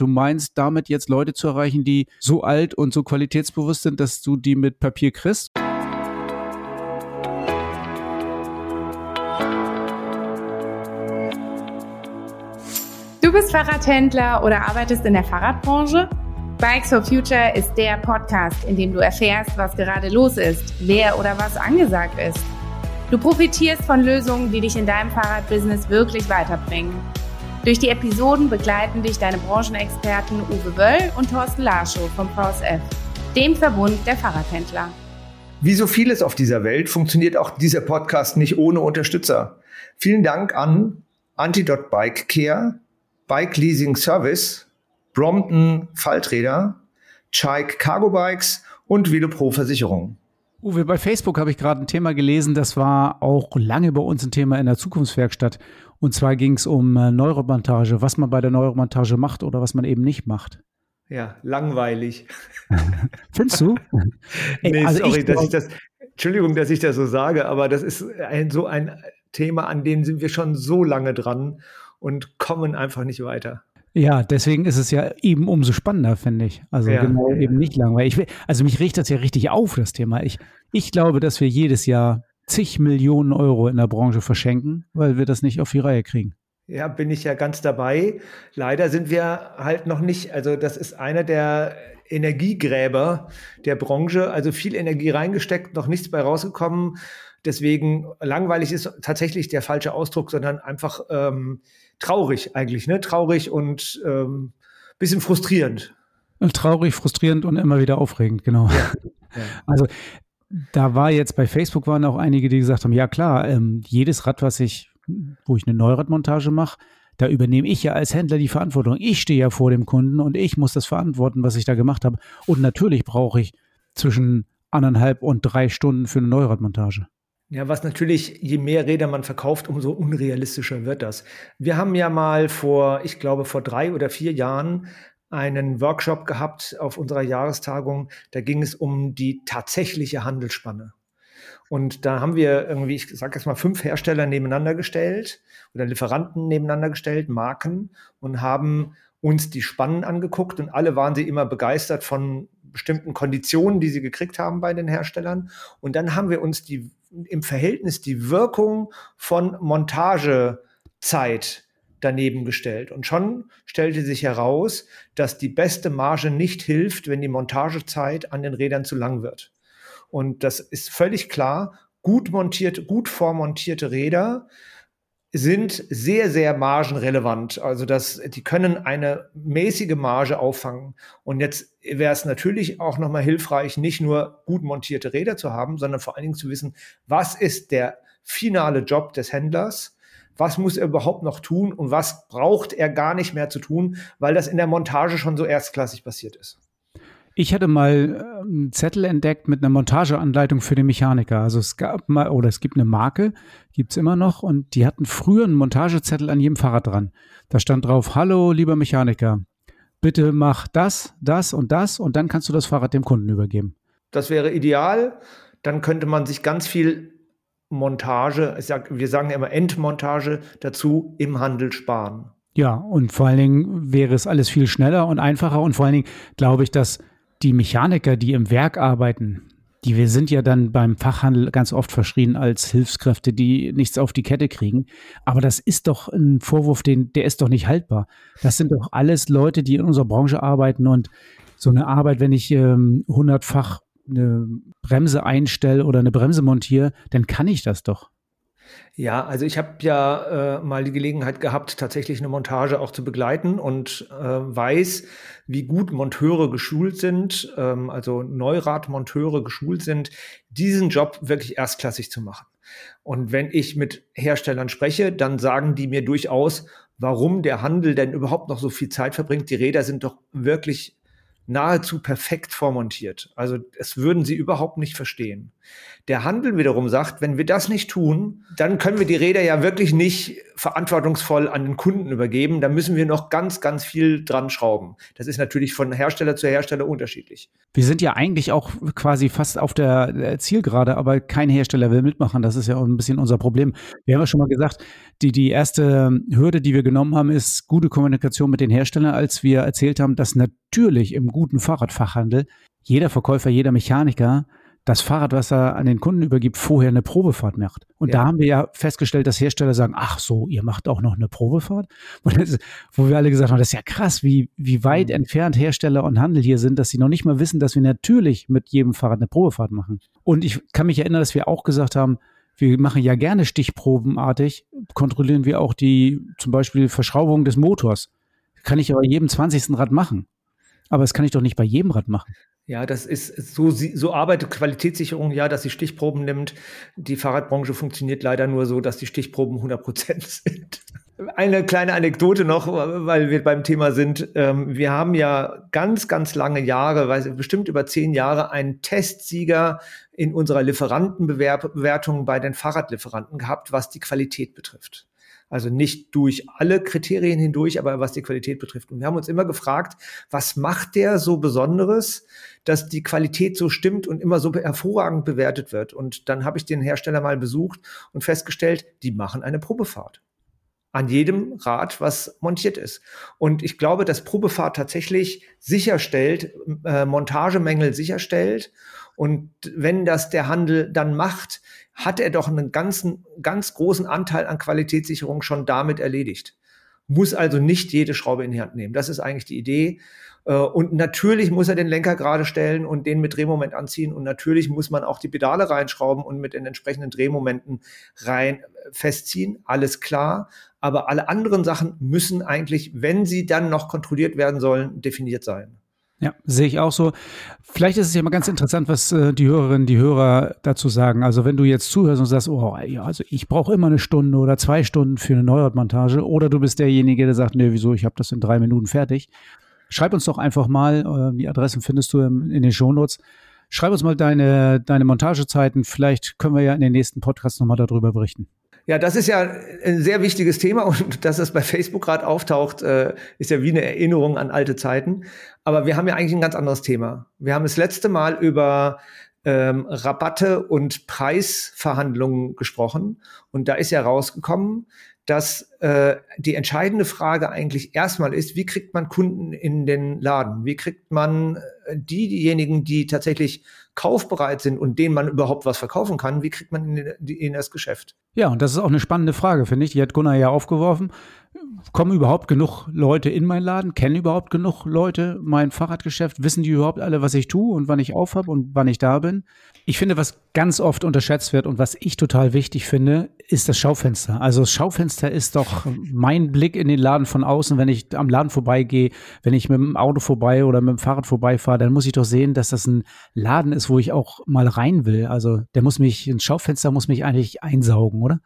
du meinst damit jetzt Leute zu erreichen, die so alt und so qualitätsbewusst sind, dass du die mit Papier kriegst? Du bist Fahrradhändler oder arbeitest in der Fahrradbranche? Bikes for Future ist der Podcast, in dem du erfährst, was gerade los ist, wer oder was angesagt ist. Du profitierst von Lösungen, die dich in deinem Fahrradbusiness wirklich weiterbringen. Durch die Episoden begleiten dich deine Branchenexperten Uwe Wöll und Thorsten Larschow vom VSF, dem Verbund der Fahrradhändler. Wie so vieles auf dieser Welt funktioniert auch dieser Podcast nicht ohne Unterstützer. Vielen Dank an Antidot Bike Care, Bike Leasing Service, Brompton Falträder, Chike Cargo Bikes und Velopro Versicherung. Uwe, bei Facebook habe ich gerade ein Thema gelesen, das war auch lange bei uns ein Thema in der Zukunftswerkstatt. Und zwar ging es um äh, Neuromontage, was man bei der Neuromontage macht oder was man eben nicht macht. Ja, langweilig. Findest du? Ey, nee, also sorry, ich, dass ich das, Entschuldigung, dass ich das so sage, aber das ist ein, so ein Thema, an dem sind wir schon so lange dran und kommen einfach nicht weiter. Ja, deswegen ist es ja eben umso spannender, finde ich. Also ja. genau eben nicht langweilig. Ich, also mich riecht das ja richtig auf, das Thema. Ich, ich glaube, dass wir jedes Jahr zig Millionen Euro in der Branche verschenken, weil wir das nicht auf die Reihe kriegen. Ja, bin ich ja ganz dabei. Leider sind wir halt noch nicht, also das ist einer der Energiegräber der Branche, also viel Energie reingesteckt, noch nichts bei rausgekommen. Deswegen langweilig ist tatsächlich der falsche Ausdruck, sondern einfach ähm, traurig eigentlich, ne? Traurig und ähm, bisschen frustrierend. Traurig, frustrierend und immer wieder aufregend, genau. Ja, ja. Also da war jetzt bei Facebook waren auch einige, die gesagt haben, ja klar, ähm, jedes Rad, was ich, wo ich eine Neuradmontage mache, da übernehme ich ja als Händler die Verantwortung. Ich stehe ja vor dem Kunden und ich muss das verantworten, was ich da gemacht habe. Und natürlich brauche ich zwischen anderthalb und drei Stunden für eine Neuradmontage. Ja, was natürlich, je mehr Räder man verkauft, umso unrealistischer wird das. Wir haben ja mal vor, ich glaube, vor drei oder vier Jahren einen Workshop gehabt auf unserer Jahrestagung. Da ging es um die tatsächliche Handelsspanne. Und da haben wir irgendwie, ich sage jetzt mal, fünf Hersteller nebeneinander gestellt oder Lieferanten nebeneinander gestellt, Marken, und haben uns die Spannen angeguckt und alle waren sie immer begeistert von bestimmten Konditionen, die sie gekriegt haben bei den Herstellern. Und dann haben wir uns die im Verhältnis die Wirkung von Montagezeit daneben gestellt. Und schon stellte sich heraus, dass die beste Marge nicht hilft, wenn die Montagezeit an den Rädern zu lang wird. Und das ist völlig klar. Gut montierte, gut vormontierte Räder sind sehr, sehr margenrelevant. Also das, die können eine mäßige Marge auffangen. Und jetzt wäre es natürlich auch nochmal hilfreich, nicht nur gut montierte Räder zu haben, sondern vor allen Dingen zu wissen, was ist der finale Job des Händlers? Was muss er überhaupt noch tun und was braucht er gar nicht mehr zu tun, weil das in der Montage schon so erstklassig passiert ist. Ich hatte mal äh, einen Zettel entdeckt mit einer Montageanleitung für den Mechaniker. Also es gab mal, oder es gibt eine Marke, gibt es immer noch, und die hatten früher einen Montagezettel an jedem Fahrrad dran. Da stand drauf, hallo, lieber Mechaniker, bitte mach das, das und das und dann kannst du das Fahrrad dem Kunden übergeben. Das wäre ideal. Dann könnte man sich ganz viel Montage, sag, wir sagen ja immer Endmontage dazu im Handel sparen. Ja, und vor allen Dingen wäre es alles viel schneller und einfacher und vor allen Dingen glaube ich, dass die Mechaniker, die im Werk arbeiten, die wir sind ja dann beim Fachhandel ganz oft verschrien als Hilfskräfte, die nichts auf die Kette kriegen. Aber das ist doch ein Vorwurf, den, der ist doch nicht haltbar. Das sind doch alles Leute, die in unserer Branche arbeiten und so eine Arbeit, wenn ich ähm, hundertfach eine Bremse einstelle oder eine Bremse montiere, dann kann ich das doch. Ja, also ich habe ja äh, mal die Gelegenheit gehabt, tatsächlich eine Montage auch zu begleiten und äh, weiß, wie gut Monteure geschult sind, ähm, also Neuradmonteure geschult sind, diesen Job wirklich erstklassig zu machen. Und wenn ich mit Herstellern spreche, dann sagen die mir durchaus, warum der Handel denn überhaupt noch so viel Zeit verbringt. Die Räder sind doch wirklich nahezu perfekt vormontiert. Also es würden sie überhaupt nicht verstehen. Der Handel wiederum sagt, wenn wir das nicht tun, dann können wir die Räder ja wirklich nicht verantwortungsvoll an den Kunden übergeben. Da müssen wir noch ganz, ganz viel dran schrauben. Das ist natürlich von Hersteller zu Hersteller unterschiedlich. Wir sind ja eigentlich auch quasi fast auf der Zielgerade, aber kein Hersteller will mitmachen. Das ist ja auch ein bisschen unser Problem. Wir haben ja schon mal gesagt, die, die erste Hürde, die wir genommen haben, ist gute Kommunikation mit den Herstellern, als wir erzählt haben, dass natürlich im guten Fahrradfachhandel jeder Verkäufer, jeder Mechaniker das Fahrrad, was er an den Kunden übergibt, vorher eine Probefahrt macht. Und ja. da haben wir ja festgestellt, dass Hersteller sagen, ach so, ihr macht auch noch eine Probefahrt? Das, wo wir alle gesagt haben, das ist ja krass, wie, wie weit mhm. entfernt Hersteller und Handel hier sind, dass sie noch nicht mal wissen, dass wir natürlich mit jedem Fahrrad eine Probefahrt machen. Und ich kann mich erinnern, dass wir auch gesagt haben, wir machen ja gerne stichprobenartig, kontrollieren wir auch die zum Beispiel Verschraubung des Motors. Kann ich aber jedem 20. Rad machen. Aber das kann ich doch nicht bei jedem Rad machen. Ja, das ist so, so arbeitet Qualitätssicherung ja, dass sie Stichproben nimmt. Die Fahrradbranche funktioniert leider nur so, dass die Stichproben 100 Prozent sind. Eine kleine Anekdote noch, weil wir beim Thema sind. Ähm, wir haben ja ganz, ganz lange Jahre, bestimmt über zehn Jahre, einen Testsieger in unserer Lieferantenbewertung bei den Fahrradlieferanten gehabt, was die Qualität betrifft. Also nicht durch alle Kriterien hindurch, aber was die Qualität betrifft. Und wir haben uns immer gefragt, was macht der so Besonderes, dass die Qualität so stimmt und immer so hervorragend bewertet wird. Und dann habe ich den Hersteller mal besucht und festgestellt, die machen eine Probefahrt an jedem Rad, was montiert ist. Und ich glaube, dass Probefahrt tatsächlich sicherstellt, äh, Montagemängel sicherstellt. Und wenn das der Handel dann macht, hat er doch einen ganzen, ganz großen Anteil an Qualitätssicherung schon damit erledigt. Muss also nicht jede Schraube in die Hand nehmen. Das ist eigentlich die Idee. Äh, und natürlich muss er den Lenker gerade stellen und den mit Drehmoment anziehen. Und natürlich muss man auch die Pedale reinschrauben und mit den entsprechenden Drehmomenten rein festziehen. Alles klar. Aber alle anderen Sachen müssen eigentlich, wenn sie dann noch kontrolliert werden sollen, definiert sein. Ja, sehe ich auch so. Vielleicht ist es ja mal ganz interessant, was äh, die Hörerinnen, die Hörer dazu sagen. Also wenn du jetzt zuhörst und sagst, oh, ja, also ich brauche immer eine Stunde oder zwei Stunden für eine Neuhautmontage, oder du bist derjenige, der sagt, nee, wieso, ich habe das in drei Minuten fertig. Schreib uns doch einfach mal, äh, die Adressen findest du im, in den Shownotes. Schreib uns mal deine, deine Montagezeiten. Vielleicht können wir ja in den nächsten Podcasts nochmal darüber berichten. Ja, das ist ja ein sehr wichtiges Thema und dass es bei Facebook gerade auftaucht, äh, ist ja wie eine Erinnerung an alte Zeiten. Aber wir haben ja eigentlich ein ganz anderes Thema. Wir haben das letzte Mal über ähm, Rabatte und Preisverhandlungen gesprochen und da ist ja rausgekommen, dass äh, die entscheidende Frage eigentlich erstmal ist, wie kriegt man Kunden in den Laden? Wie kriegt man äh, die, diejenigen, die tatsächlich kaufbereit sind und denen man überhaupt was verkaufen kann, wie kriegt man in das Geschäft? Ja, und das ist auch eine spannende Frage, finde ich. Die hat Gunnar ja aufgeworfen kommen überhaupt genug Leute in meinen Laden? Kennen überhaupt genug Leute mein Fahrradgeschäft? Wissen die überhaupt alle, was ich tue und wann ich aufhab und wann ich da bin? Ich finde, was ganz oft unterschätzt wird und was ich total wichtig finde, ist das Schaufenster. Also das Schaufenster ist doch mein Blick in den Laden von außen. Wenn ich am Laden vorbeigehe, wenn ich mit dem Auto vorbei oder mit dem Fahrrad vorbeifahre, dann muss ich doch sehen, dass das ein Laden ist, wo ich auch mal rein will. Also der muss mich, ein Schaufenster muss mich eigentlich einsaugen, oder?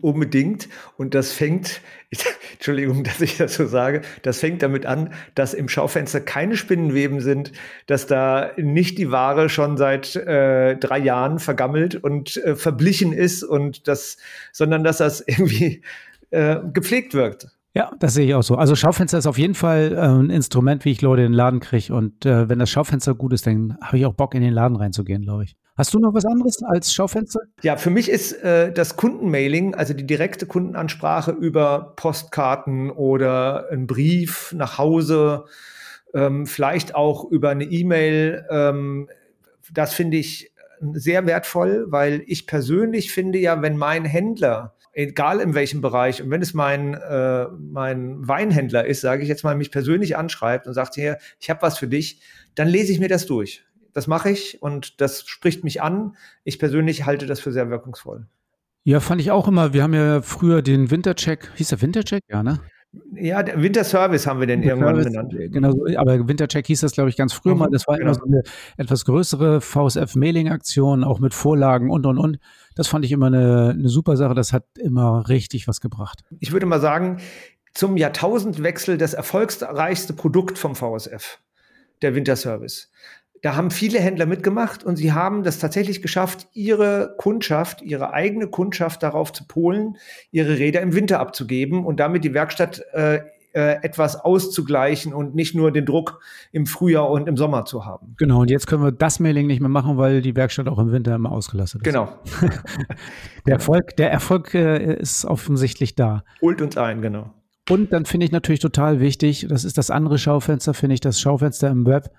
Unbedingt. Und das fängt, Entschuldigung, dass ich das so sage, das fängt damit an, dass im Schaufenster keine Spinnenweben sind, dass da nicht die Ware schon seit äh, drei Jahren vergammelt und äh, verblichen ist und das, sondern dass das irgendwie äh, gepflegt wirkt. Ja, das sehe ich auch so. Also Schaufenster ist auf jeden Fall äh, ein Instrument, wie ich Leute in den Laden kriege. Und äh, wenn das Schaufenster gut ist, dann habe ich auch Bock, in den Laden reinzugehen, glaube ich. Hast du noch was anderes als Schaufenster? Ja, für mich ist äh, das Kundenmailing, also die direkte Kundenansprache über Postkarten oder einen Brief nach Hause, ähm, vielleicht auch über eine E-Mail, ähm, das finde ich sehr wertvoll, weil ich persönlich finde ja, wenn mein Händler egal in welchem Bereich, und wenn es mein, äh, mein Weinhändler ist, sage ich jetzt mal, mich persönlich anschreibt und sagt, hier, ich habe was für dich, dann lese ich mir das durch. Das mache ich und das spricht mich an. Ich persönlich halte das für sehr wirkungsvoll. Ja, fand ich auch immer. Wir haben ja früher den Wintercheck, hieß der Wintercheck? Ja, ne? Ja, der Winterservice haben wir den irgendwann genannt. Genau, aber Wintercheck hieß das, glaube ich, ganz früher mhm, mal. Das war genau. immer so eine etwas größere VSF-Mailing-Aktion, auch mit Vorlagen und, und, und. Das fand ich immer eine, eine super Sache. Das hat immer richtig was gebracht. Ich würde mal sagen, zum Jahrtausendwechsel das erfolgsreichste Produkt vom VSF, der Winterservice. Da haben viele Händler mitgemacht und sie haben das tatsächlich geschafft, ihre Kundschaft, ihre eigene Kundschaft darauf zu polen, ihre Räder im Winter abzugeben und damit die Werkstatt äh, äh, etwas auszugleichen und nicht nur den Druck im Frühjahr und im Sommer zu haben. Genau, und jetzt können wir das Mailing nicht mehr machen, weil die Werkstatt auch im Winter immer ausgelastet ist. Genau. der Erfolg, der Erfolg äh, ist offensichtlich da. Holt uns ein, genau. Und dann finde ich natürlich total wichtig, das ist das andere Schaufenster, finde ich, das Schaufenster im Web,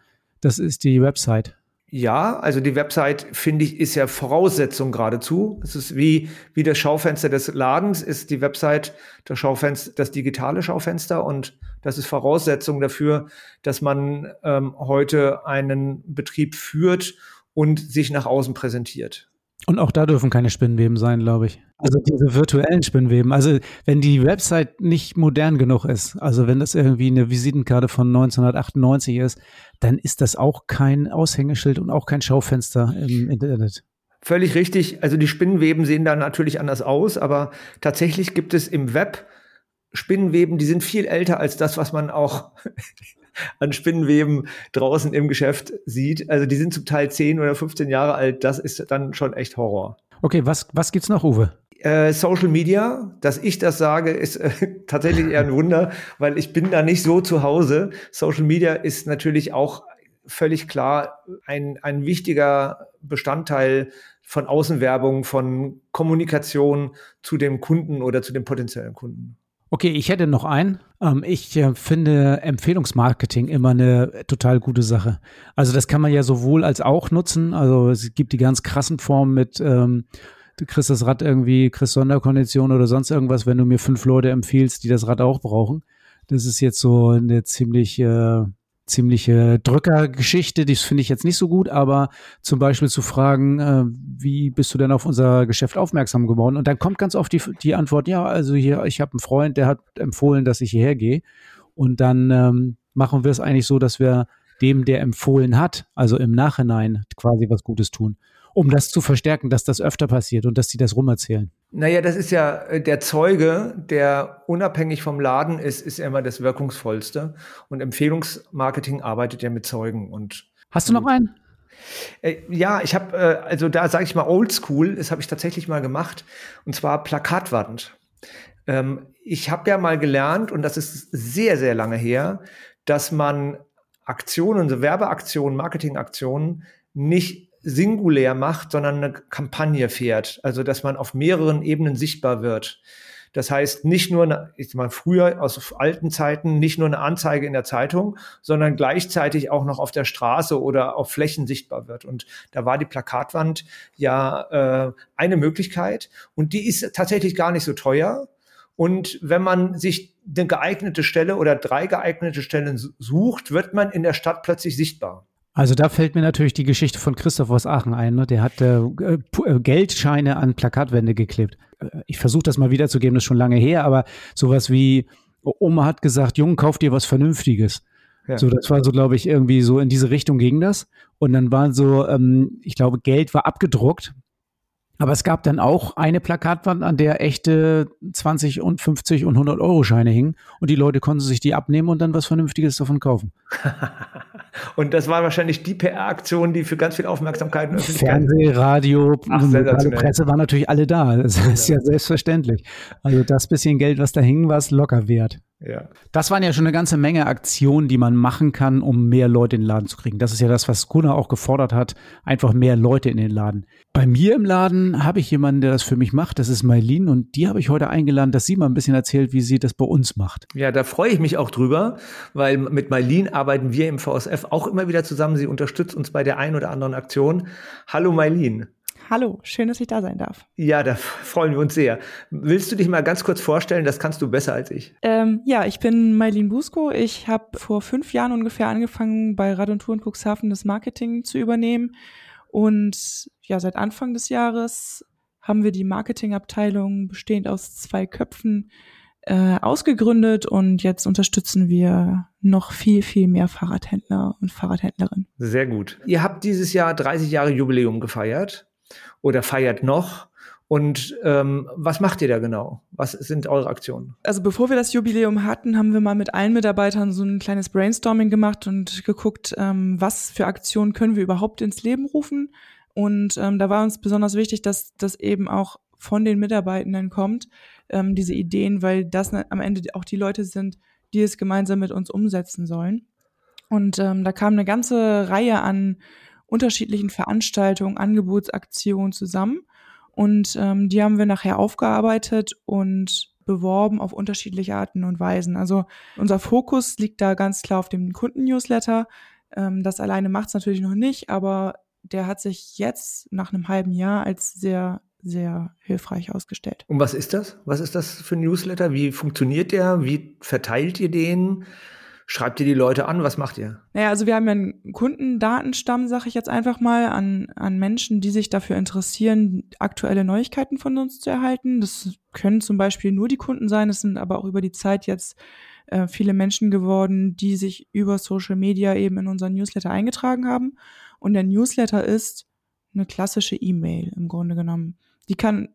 das ist die Website. Ja, also die Website, finde ich, ist ja Voraussetzung geradezu. Es ist wie, wie das Schaufenster des Ladens, ist die Website das Schaufenster, das digitale Schaufenster und das ist Voraussetzung dafür, dass man ähm, heute einen Betrieb führt und sich nach außen präsentiert. Und auch da dürfen keine Spinnweben sein, glaube ich. Also diese virtuellen Spinnweben. Also wenn die Website nicht modern genug ist, also wenn das irgendwie eine Visitenkarte von 1998 ist, dann ist das auch kein Aushängeschild und auch kein Schaufenster im Internet. Völlig richtig. Also die Spinnenweben sehen da natürlich anders aus, aber tatsächlich gibt es im Web Spinnenweben, die sind viel älter als das, was man auch an Spinnenweben draußen im Geschäft sieht. Also die sind zum Teil 10 oder 15 Jahre alt. Das ist dann schon echt Horror. Okay, was, was gibt's noch, Uwe? Äh, Social Media, dass ich das sage, ist äh, tatsächlich eher ein Wunder, weil ich bin da nicht so zu Hause. Social Media ist natürlich auch völlig klar ein, ein wichtiger Bestandteil von Außenwerbung, von Kommunikation zu dem Kunden oder zu dem potenziellen Kunden. Okay, ich hätte noch einen. Ähm, ich äh, finde Empfehlungsmarketing immer eine total gute Sache. Also das kann man ja sowohl als auch nutzen. Also es gibt die ganz krassen Formen mit, ähm, du kriegst das Rad irgendwie, kriegst Sonderkondition oder sonst irgendwas, wenn du mir fünf Leute empfiehlst, die das Rad auch brauchen. Das ist jetzt so eine ziemlich äh, ziemliche Drückergeschichte, das finde ich jetzt nicht so gut, aber zum Beispiel zu fragen, äh, wie bist du denn auf unser Geschäft aufmerksam geworden? Und dann kommt ganz oft die, die Antwort, ja, also hier, ich habe einen Freund, der hat empfohlen, dass ich hierher gehe. Und dann ähm, machen wir es eigentlich so, dass wir dem, der empfohlen hat, also im Nachhinein quasi was Gutes tun um das zu verstärken, dass das öfter passiert und dass die das rumerzählen? Naja, das ist ja äh, der Zeuge, der unabhängig vom Laden ist, ist immer das wirkungsvollste. Und Empfehlungsmarketing arbeitet ja mit Zeugen. Und Hast du noch einen? Äh, ja, ich habe, äh, also da sage ich mal Oldschool, das habe ich tatsächlich mal gemacht, und zwar Plakatwand. Ähm, ich habe ja mal gelernt, und das ist sehr, sehr lange her, dass man Aktionen, so Werbeaktionen, Marketingaktionen nicht singulär macht, sondern eine Kampagne fährt. Also, dass man auf mehreren Ebenen sichtbar wird. Das heißt, nicht nur, ich meine, früher aus alten Zeiten, nicht nur eine Anzeige in der Zeitung, sondern gleichzeitig auch noch auf der Straße oder auf Flächen sichtbar wird. Und da war die Plakatwand ja äh, eine Möglichkeit. Und die ist tatsächlich gar nicht so teuer. Und wenn man sich eine geeignete Stelle oder drei geeignete Stellen sucht, wird man in der Stadt plötzlich sichtbar. Also da fällt mir natürlich die Geschichte von Christoph aus Aachen ein. Ne? Der hat äh, äh Geldscheine an Plakatwände geklebt. Äh, ich versuche das mal wiederzugeben, das ist schon lange her, aber sowas wie Oma hat gesagt, Junge, kauf dir was Vernünftiges. Ja. So, das war so, glaube ich, irgendwie so in diese Richtung ging das. Und dann waren so, ähm, ich glaube, Geld war abgedruckt aber es gab dann auch eine Plakatwand, an der echte 20 und 50 und 100 Euro Scheine hingen und die Leute konnten sich die abnehmen und dann was Vernünftiges davon kaufen. und das war wahrscheinlich die PR-Aktion, die für ganz viel Aufmerksamkeit und Fernseh, Radio, Ach, Presse waren natürlich alle da. Das ist ja selbstverständlich. Also das bisschen Geld, was da hing, war es locker wert. Ja. Das waren ja schon eine ganze Menge Aktionen, die man machen kann, um mehr Leute in den Laden zu kriegen. Das ist ja das, was Gunnar auch gefordert hat, einfach mehr Leute in den Laden. Bei mir im Laden habe ich jemanden, der das für mich macht. Das ist Mailin und die habe ich heute eingeladen, dass sie mal ein bisschen erzählt, wie sie das bei uns macht. Ja, da freue ich mich auch drüber, weil mit Mailin arbeiten wir im VSF auch immer wieder zusammen. Sie unterstützt uns bei der einen oder anderen Aktion. Hallo Mailin. Hallo, schön, dass ich da sein darf. Ja, da freuen wir uns sehr. Willst du dich mal ganz kurz vorstellen? Das kannst du besser als ich. Ähm, ja, ich bin Mailin Busko. Ich habe vor fünf Jahren ungefähr angefangen, bei Rad und Tour in Cuxhaven das Marketing zu übernehmen. Und ja, seit Anfang des Jahres haben wir die Marketingabteilung bestehend aus zwei Köpfen äh, ausgegründet und jetzt unterstützen wir noch viel, viel mehr Fahrradhändler und Fahrradhändlerinnen. Sehr gut. Ihr habt dieses Jahr 30 Jahre Jubiläum gefeiert oder feiert noch. Und ähm, was macht ihr da genau? Was sind eure Aktionen? Also bevor wir das Jubiläum hatten, haben wir mal mit allen Mitarbeitern so ein kleines Brainstorming gemacht und geguckt, ähm, was für Aktionen können wir überhaupt ins Leben rufen. Und ähm, da war uns besonders wichtig, dass das eben auch von den Mitarbeitenden kommt, ähm, diese Ideen, weil das am Ende auch die Leute sind, die es gemeinsam mit uns umsetzen sollen. Und ähm, da kam eine ganze Reihe an unterschiedlichen Veranstaltungen, Angebotsaktionen zusammen. Und ähm, die haben wir nachher aufgearbeitet und beworben auf unterschiedliche Arten und Weisen. Also unser Fokus liegt da ganz klar auf dem Kunden-Newsletter. Ähm, das alleine macht es natürlich noch nicht, aber der hat sich jetzt nach einem halben Jahr als sehr, sehr hilfreich ausgestellt. Und was ist das? Was ist das für ein Newsletter? Wie funktioniert der? Wie verteilt ihr den? Schreibt ihr die Leute an? Was macht ihr? Naja, also wir haben ja einen Kundendatenstamm, sage ich jetzt einfach mal, an, an Menschen, die sich dafür interessieren, aktuelle Neuigkeiten von uns zu erhalten. Das können zum Beispiel nur die Kunden sein, es sind aber auch über die Zeit jetzt äh, viele Menschen geworden, die sich über Social Media eben in unseren Newsletter eingetragen haben. Und der Newsletter ist eine klassische E-Mail im Grunde genommen. Die kann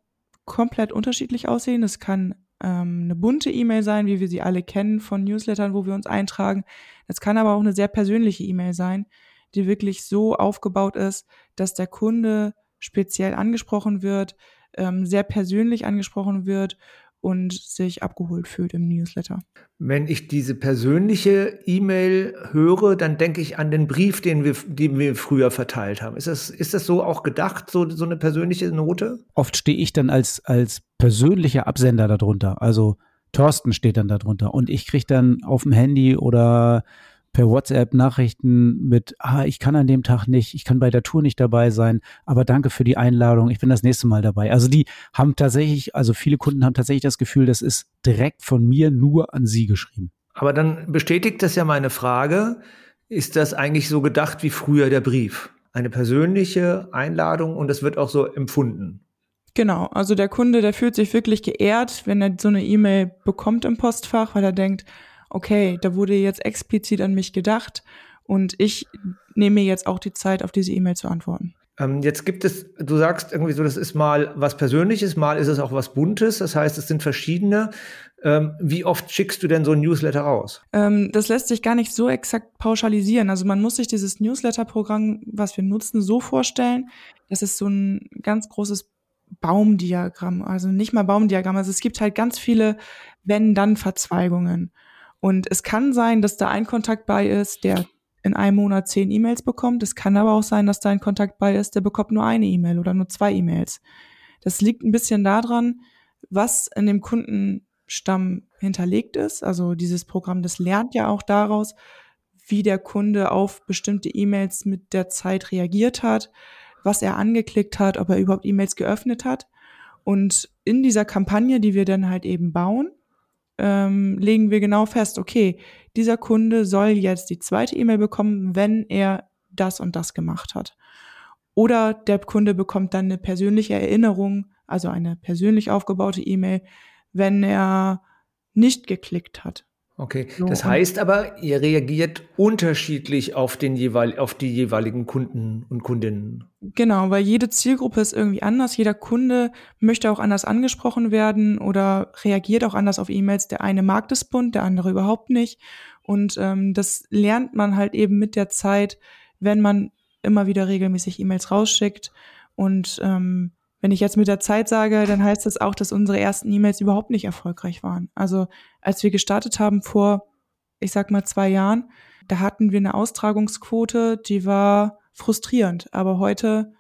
komplett unterschiedlich aussehen. Es kann ähm, eine bunte E-Mail sein, wie wir sie alle kennen von Newslettern, wo wir uns eintragen. Es kann aber auch eine sehr persönliche E-Mail sein, die wirklich so aufgebaut ist, dass der Kunde speziell angesprochen wird, ähm, sehr persönlich angesprochen wird und sich abgeholt fühlt im Newsletter. Wenn ich diese persönliche E-Mail höre, dann denke ich an den Brief, den wir, den wir früher verteilt haben. Ist das, ist das so auch gedacht, so, so eine persönliche Note? Oft stehe ich dann als, als persönlicher Absender darunter. Also Thorsten steht dann darunter und ich kriege dann auf dem Handy oder per WhatsApp Nachrichten mit, ah, ich kann an dem Tag nicht, ich kann bei der Tour nicht dabei sein, aber danke für die Einladung, ich bin das nächste Mal dabei. Also die haben tatsächlich, also viele Kunden haben tatsächlich das Gefühl, das ist direkt von mir nur an sie geschrieben. Aber dann bestätigt das ja meine Frage, ist das eigentlich so gedacht wie früher der Brief? Eine persönliche Einladung und das wird auch so empfunden. Genau, also der Kunde, der fühlt sich wirklich geehrt, wenn er so eine E-Mail bekommt im Postfach, weil er denkt, okay, da wurde jetzt explizit an mich gedacht und ich nehme mir jetzt auch die Zeit, auf diese E-Mail zu antworten. Ähm, jetzt gibt es, du sagst irgendwie so, das ist mal was Persönliches, mal ist es auch was Buntes. Das heißt, es sind verschiedene. Ähm, wie oft schickst du denn so ein Newsletter raus? Ähm, das lässt sich gar nicht so exakt pauschalisieren. Also man muss sich dieses Newsletter-Programm, was wir nutzen, so vorstellen. Das ist so ein ganz großes Baumdiagramm. Also nicht mal Baumdiagramm. Also es gibt halt ganz viele Wenn-Dann-Verzweigungen. Und es kann sein, dass da ein Kontakt bei ist, der in einem Monat zehn E-Mails bekommt. Es kann aber auch sein, dass da ein Kontakt bei ist, der bekommt nur eine E-Mail oder nur zwei E-Mails. Das liegt ein bisschen daran, was in dem Kundenstamm hinterlegt ist. Also dieses Programm, das lernt ja auch daraus, wie der Kunde auf bestimmte E-Mails mit der Zeit reagiert hat, was er angeklickt hat, ob er überhaupt E-Mails geöffnet hat. Und in dieser Kampagne, die wir dann halt eben bauen, ähm, legen wir genau fest, okay, dieser Kunde soll jetzt die zweite E-Mail bekommen, wenn er das und das gemacht hat. Oder der Kunde bekommt dann eine persönliche Erinnerung, also eine persönlich aufgebaute E-Mail, wenn er nicht geklickt hat. Okay, das heißt aber, ihr reagiert unterschiedlich auf, den jeweil, auf die jeweiligen Kunden und Kundinnen. Genau, weil jede Zielgruppe ist irgendwie anders. Jeder Kunde möchte auch anders angesprochen werden oder reagiert auch anders auf E-Mails. Der eine mag das bunt, der andere überhaupt nicht. Und ähm, das lernt man halt eben mit der Zeit, wenn man immer wieder regelmäßig E-Mails rausschickt und ähm, wenn ich jetzt mit der Zeit sage, dann heißt das auch, dass unsere ersten E-Mails überhaupt nicht erfolgreich waren. Also als wir gestartet haben vor, ich sag mal, zwei Jahren, da hatten wir eine Austragungsquote, die war frustrierend. Aber heute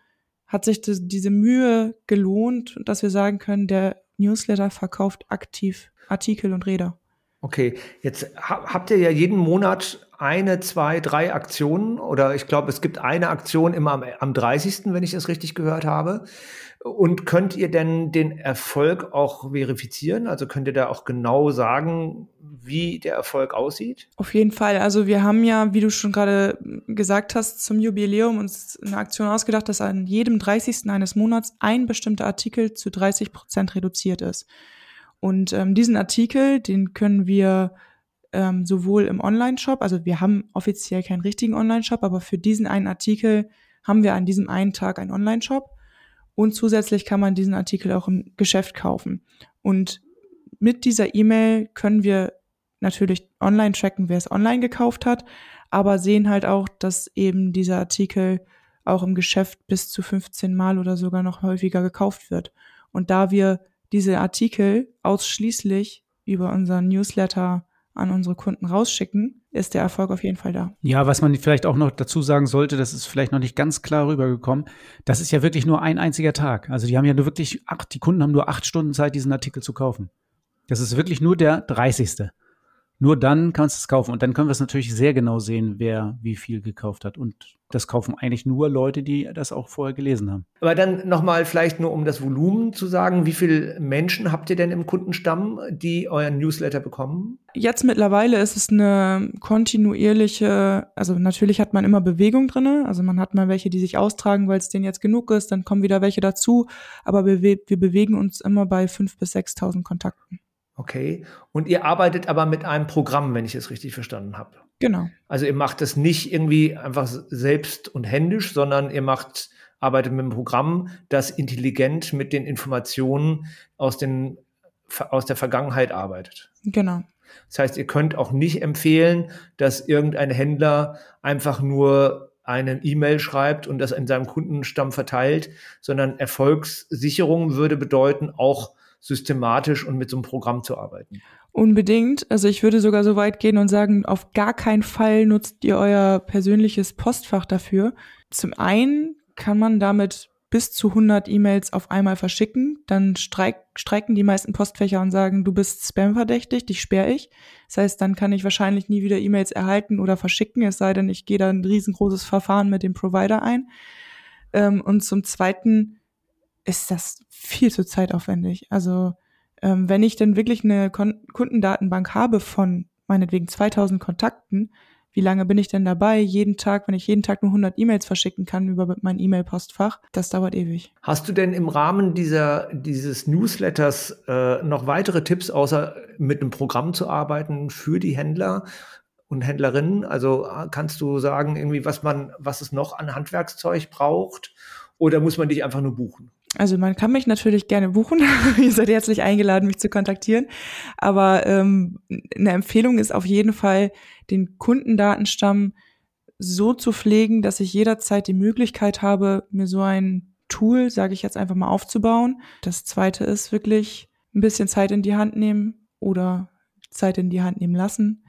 hat sich das, diese Mühe gelohnt, dass wir sagen können, der Newsletter verkauft aktiv Artikel und Räder. Okay, jetzt habt ihr ja jeden Monat eine, zwei, drei Aktionen oder ich glaube, es gibt eine Aktion immer am, am 30., wenn ich das richtig gehört habe. Und könnt ihr denn den Erfolg auch verifizieren? Also könnt ihr da auch genau sagen, wie der Erfolg aussieht? Auf jeden Fall. Also wir haben ja, wie du schon gerade gesagt hast, zum Jubiläum uns eine Aktion ausgedacht, dass an jedem 30. eines Monats ein bestimmter Artikel zu 30 Prozent reduziert ist. Und ähm, diesen Artikel, den können wir ähm, sowohl im Online-Shop, also wir haben offiziell keinen richtigen Online-Shop, aber für diesen einen Artikel haben wir an diesem einen Tag einen Online-Shop Und zusätzlich kann man diesen Artikel auch im Geschäft kaufen. Und mit dieser E-Mail können wir natürlich online tracken, wer es online gekauft hat, aber sehen halt auch, dass eben dieser Artikel auch im Geschäft bis zu 15 Mal oder sogar noch häufiger gekauft wird. Und da wir diese Artikel ausschließlich über unseren Newsletter an unsere Kunden rausschicken, ist der Erfolg auf jeden Fall da. Ja, was man vielleicht auch noch dazu sagen sollte, das ist vielleicht noch nicht ganz klar rübergekommen. Das ist ja wirklich nur ein einziger Tag. Also die haben ja nur wirklich acht, die Kunden haben nur acht Stunden Zeit, diesen Artikel zu kaufen. Das ist wirklich nur der 30. Nur dann kannst du es kaufen. Und dann können wir es natürlich sehr genau sehen, wer wie viel gekauft hat. Und das kaufen eigentlich nur Leute, die das auch vorher gelesen haben. Aber dann nochmal vielleicht nur, um das Volumen zu sagen, wie viele Menschen habt ihr denn im Kundenstamm, die euren Newsletter bekommen? Jetzt mittlerweile ist es eine kontinuierliche, also natürlich hat man immer Bewegung drin. Also man hat mal welche, die sich austragen, weil es denen jetzt genug ist. Dann kommen wieder welche dazu. Aber wir, wir bewegen uns immer bei 5.000 bis 6.000 Kontakten. Okay. Und ihr arbeitet aber mit einem Programm, wenn ich es richtig verstanden habe. Genau. Also ihr macht das nicht irgendwie einfach selbst und händisch, sondern ihr macht, arbeitet mit einem Programm, das intelligent mit den Informationen aus, den, aus der Vergangenheit arbeitet. Genau. Das heißt, ihr könnt auch nicht empfehlen, dass irgendein Händler einfach nur eine E-Mail schreibt und das in seinem Kundenstamm verteilt, sondern Erfolgssicherung würde bedeuten, auch systematisch und mit so einem Programm zu arbeiten. Unbedingt. Also ich würde sogar so weit gehen und sagen, auf gar keinen Fall nutzt ihr euer persönliches Postfach dafür. Zum einen kann man damit bis zu 100 E-Mails auf einmal verschicken. Dann streik, streiken die meisten Postfächer und sagen, du bist spamverdächtig, dich sperre ich. Das heißt, dann kann ich wahrscheinlich nie wieder E-Mails erhalten oder verschicken, es sei denn, ich gehe da ein riesengroßes Verfahren mit dem Provider ein. Ähm, und zum Zweiten ist das viel zu zeitaufwendig. Also ähm, wenn ich denn wirklich eine Kon Kundendatenbank habe von meinetwegen 2000 Kontakten, wie lange bin ich denn dabei? Jeden Tag, wenn ich jeden Tag nur 100 E-Mails verschicken kann über mein E-Mail-Postfach, das dauert ewig. Hast du denn im Rahmen dieser, dieses Newsletters äh, noch weitere Tipps, außer mit einem Programm zu arbeiten für die Händler? und Händlerinnen? Also äh, kannst du sagen, irgendwie, was man, was es noch an Handwerkszeug braucht? Oder muss man dich einfach nur buchen? Also man kann mich natürlich gerne buchen. Ihr seid herzlich eingeladen, mich zu kontaktieren. Aber ähm, eine Empfehlung ist auf jeden Fall, den Kundendatenstamm so zu pflegen, dass ich jederzeit die Möglichkeit habe, mir so ein Tool, sage ich jetzt einfach mal, aufzubauen. Das zweite ist wirklich ein bisschen Zeit in die Hand nehmen oder Zeit in die Hand nehmen lassen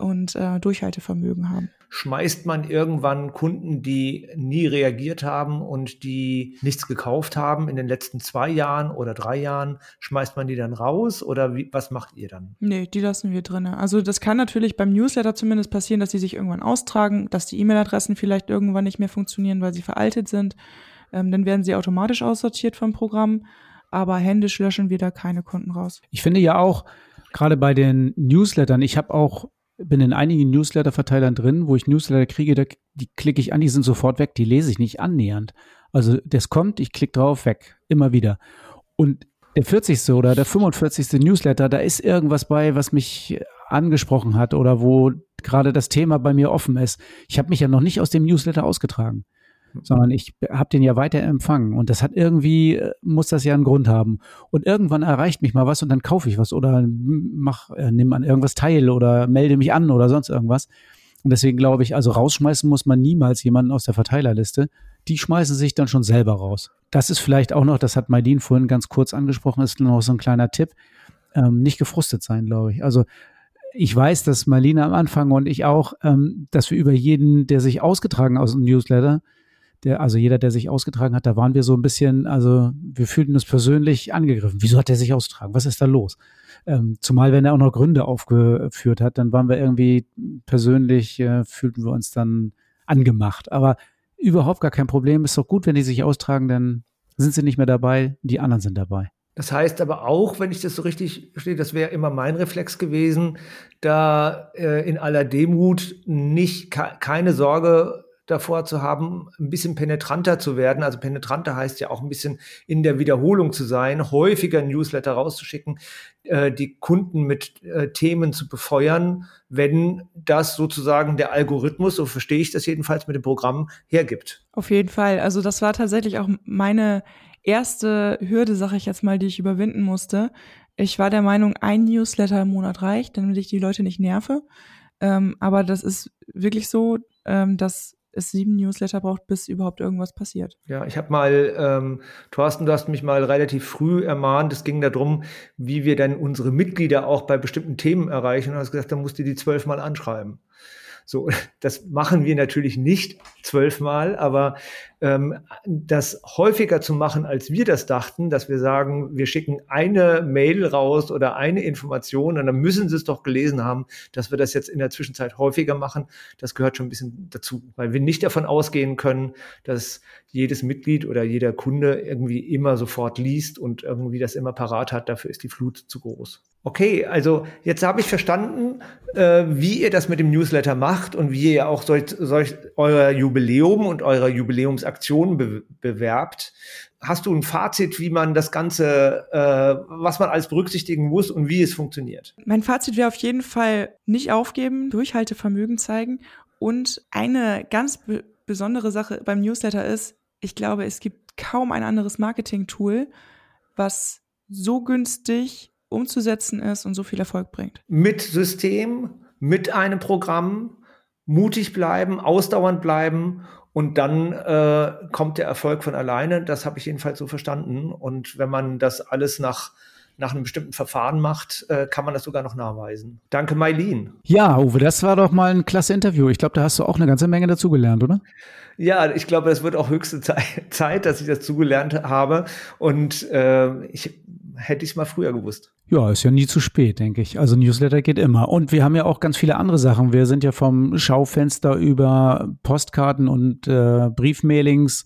und äh, Durchhaltevermögen haben schmeißt man irgendwann Kunden, die nie reagiert haben und die nichts gekauft haben in den letzten zwei Jahren oder drei Jahren, schmeißt man die dann raus oder wie, was macht ihr dann? Nee, die lassen wir drin. Also das kann natürlich beim Newsletter zumindest passieren, dass die sich irgendwann austragen, dass die E-Mail-Adressen vielleicht irgendwann nicht mehr funktionieren, weil sie veraltet sind. Ähm, dann werden sie automatisch aussortiert vom Programm, aber händisch löschen wir da keine Kunden raus. Ich finde ja auch, gerade bei den Newslettern, ich habe auch bin in einigen Newsletter-Verteilern drin, wo ich Newsletter kriege, da, die klicke ich an, die sind sofort weg, die lese ich nicht annähernd. Also das kommt, ich klicke drauf, weg, immer wieder. Und der 40. oder der 45. Newsletter, da ist irgendwas bei, was mich angesprochen hat oder wo gerade das Thema bei mir offen ist. Ich habe mich ja noch nicht aus dem Newsletter ausgetragen sondern ich habe den ja weiter empfangen und das hat irgendwie, äh, muss das ja einen Grund haben. Und irgendwann erreicht mich mal was und dann kaufe ich was oder mach, äh, nimm an irgendwas teil oder melde mich an oder sonst irgendwas. Und deswegen glaube ich, also rausschmeißen muss man niemals jemanden aus der Verteilerliste. Die schmeißen sich dann schon selber raus. Das ist vielleicht auch noch, das hat Maidin vorhin ganz kurz angesprochen, ist noch so ein kleiner Tipp. Ähm, nicht gefrustet sein, glaube ich. Also ich weiß, dass Marlene am Anfang und ich auch, ähm, dass wir über jeden, der sich ausgetragen aus dem Newsletter, der, also jeder, der sich ausgetragen hat, da waren wir so ein bisschen, also wir fühlten uns persönlich angegriffen. Wieso hat er sich ausgetragen? Was ist da los? Ähm, zumal, wenn er auch noch Gründe aufgeführt hat, dann waren wir irgendwie persönlich, äh, fühlten wir uns dann angemacht. Aber überhaupt gar kein Problem. Ist doch gut, wenn die sich austragen, dann sind sie nicht mehr dabei, die anderen sind dabei. Das heißt aber auch, wenn ich das so richtig verstehe, das wäre immer mein Reflex gewesen, da äh, in aller Demut nicht keine Sorge davor zu haben, ein bisschen penetranter zu werden. Also penetranter heißt ja auch ein bisschen in der Wiederholung zu sein, häufiger Newsletter rauszuschicken, äh, die Kunden mit äh, Themen zu befeuern, wenn das sozusagen der Algorithmus, so verstehe ich das jedenfalls mit dem Programm, hergibt. Auf jeden Fall. Also das war tatsächlich auch meine erste Hürde, sag ich jetzt mal, die ich überwinden musste. Ich war der Meinung, ein Newsletter im Monat reicht, damit ich die Leute nicht nerve. Ähm, aber das ist wirklich so, ähm, dass es sieben Newsletter braucht, bis überhaupt irgendwas passiert. Ja, ich habe mal, ähm, Thorsten, du hast mich mal relativ früh ermahnt. Es ging darum, wie wir dann unsere Mitglieder auch bei bestimmten Themen erreichen. Und du hast gesagt, dann musst du die zwölfmal anschreiben. So, das machen wir natürlich nicht zwölfmal, aber das häufiger zu machen, als wir das dachten, dass wir sagen, wir schicken eine Mail raus oder eine Information und dann müssen sie es doch gelesen haben, dass wir das jetzt in der Zwischenzeit häufiger machen, das gehört schon ein bisschen dazu, weil wir nicht davon ausgehen können, dass jedes Mitglied oder jeder Kunde irgendwie immer sofort liest und irgendwie das immer parat hat. Dafür ist die Flut zu groß. Okay, also jetzt habe ich verstanden, äh, wie ihr das mit dem Newsletter macht und wie ihr auch solch, solch euer Jubiläum und eure Jubiläums Aktionen be bewerbt. Hast du ein Fazit, wie man das Ganze, äh, was man alles berücksichtigen muss und wie es funktioniert? Mein Fazit wäre auf jeden Fall nicht aufgeben, Durchhaltevermögen zeigen. Und eine ganz be besondere Sache beim Newsletter ist, ich glaube, es gibt kaum ein anderes Marketing-Tool, was so günstig umzusetzen ist und so viel Erfolg bringt. Mit System, mit einem Programm, mutig bleiben, ausdauernd bleiben und dann äh, kommt der Erfolg von alleine. Das habe ich jedenfalls so verstanden. Und wenn man das alles nach nach einem bestimmten Verfahren macht, äh, kann man das sogar noch nachweisen. Danke, Mailin. Ja, Uwe, das war doch mal ein klasse Interview. Ich glaube, da hast du auch eine ganze Menge dazugelernt, oder? Ja, ich glaube, es wird auch höchste Zeit, dass ich das zugelernt habe. Und äh, ich hätte ich es mal früher gewusst. Ja, ist ja nie zu spät, denke ich. Also Newsletter geht immer. Und wir haben ja auch ganz viele andere Sachen. Wir sind ja vom Schaufenster über Postkarten und äh, Briefmailings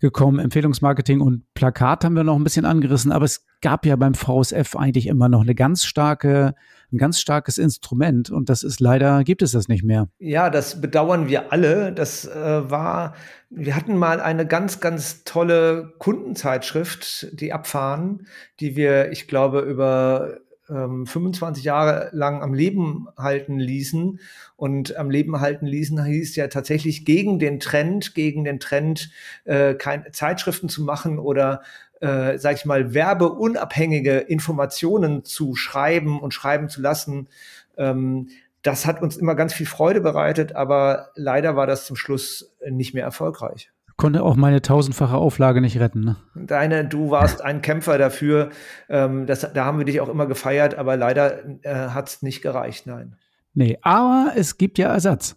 gekommen. Empfehlungsmarketing und Plakat haben wir noch ein bisschen angerissen, aber es gab ja beim VSF eigentlich immer noch eine ganz starke, ein ganz starkes Instrument und das ist leider, gibt es das nicht mehr. Ja, das bedauern wir alle. Das äh, war, wir hatten mal eine ganz, ganz tolle Kundenzeitschrift, die Abfahren, die wir, ich glaube, über 25 ähm, Jahre lang am Leben halten ließen. Und am Leben halten ließen hieß ja tatsächlich gegen den Trend, gegen den Trend, äh, keine Zeitschriften zu machen oder äh, sag ich mal, werbeunabhängige Informationen zu schreiben und schreiben zu lassen. Ähm, das hat uns immer ganz viel Freude bereitet, aber leider war das zum Schluss nicht mehr erfolgreich konnte auch meine tausendfache Auflage nicht retten. Ne? Deine, du warst ein Kämpfer dafür. Ähm, das, da haben wir dich auch immer gefeiert, aber leider äh, hat es nicht gereicht, nein. Nee, aber es gibt ja Ersatz.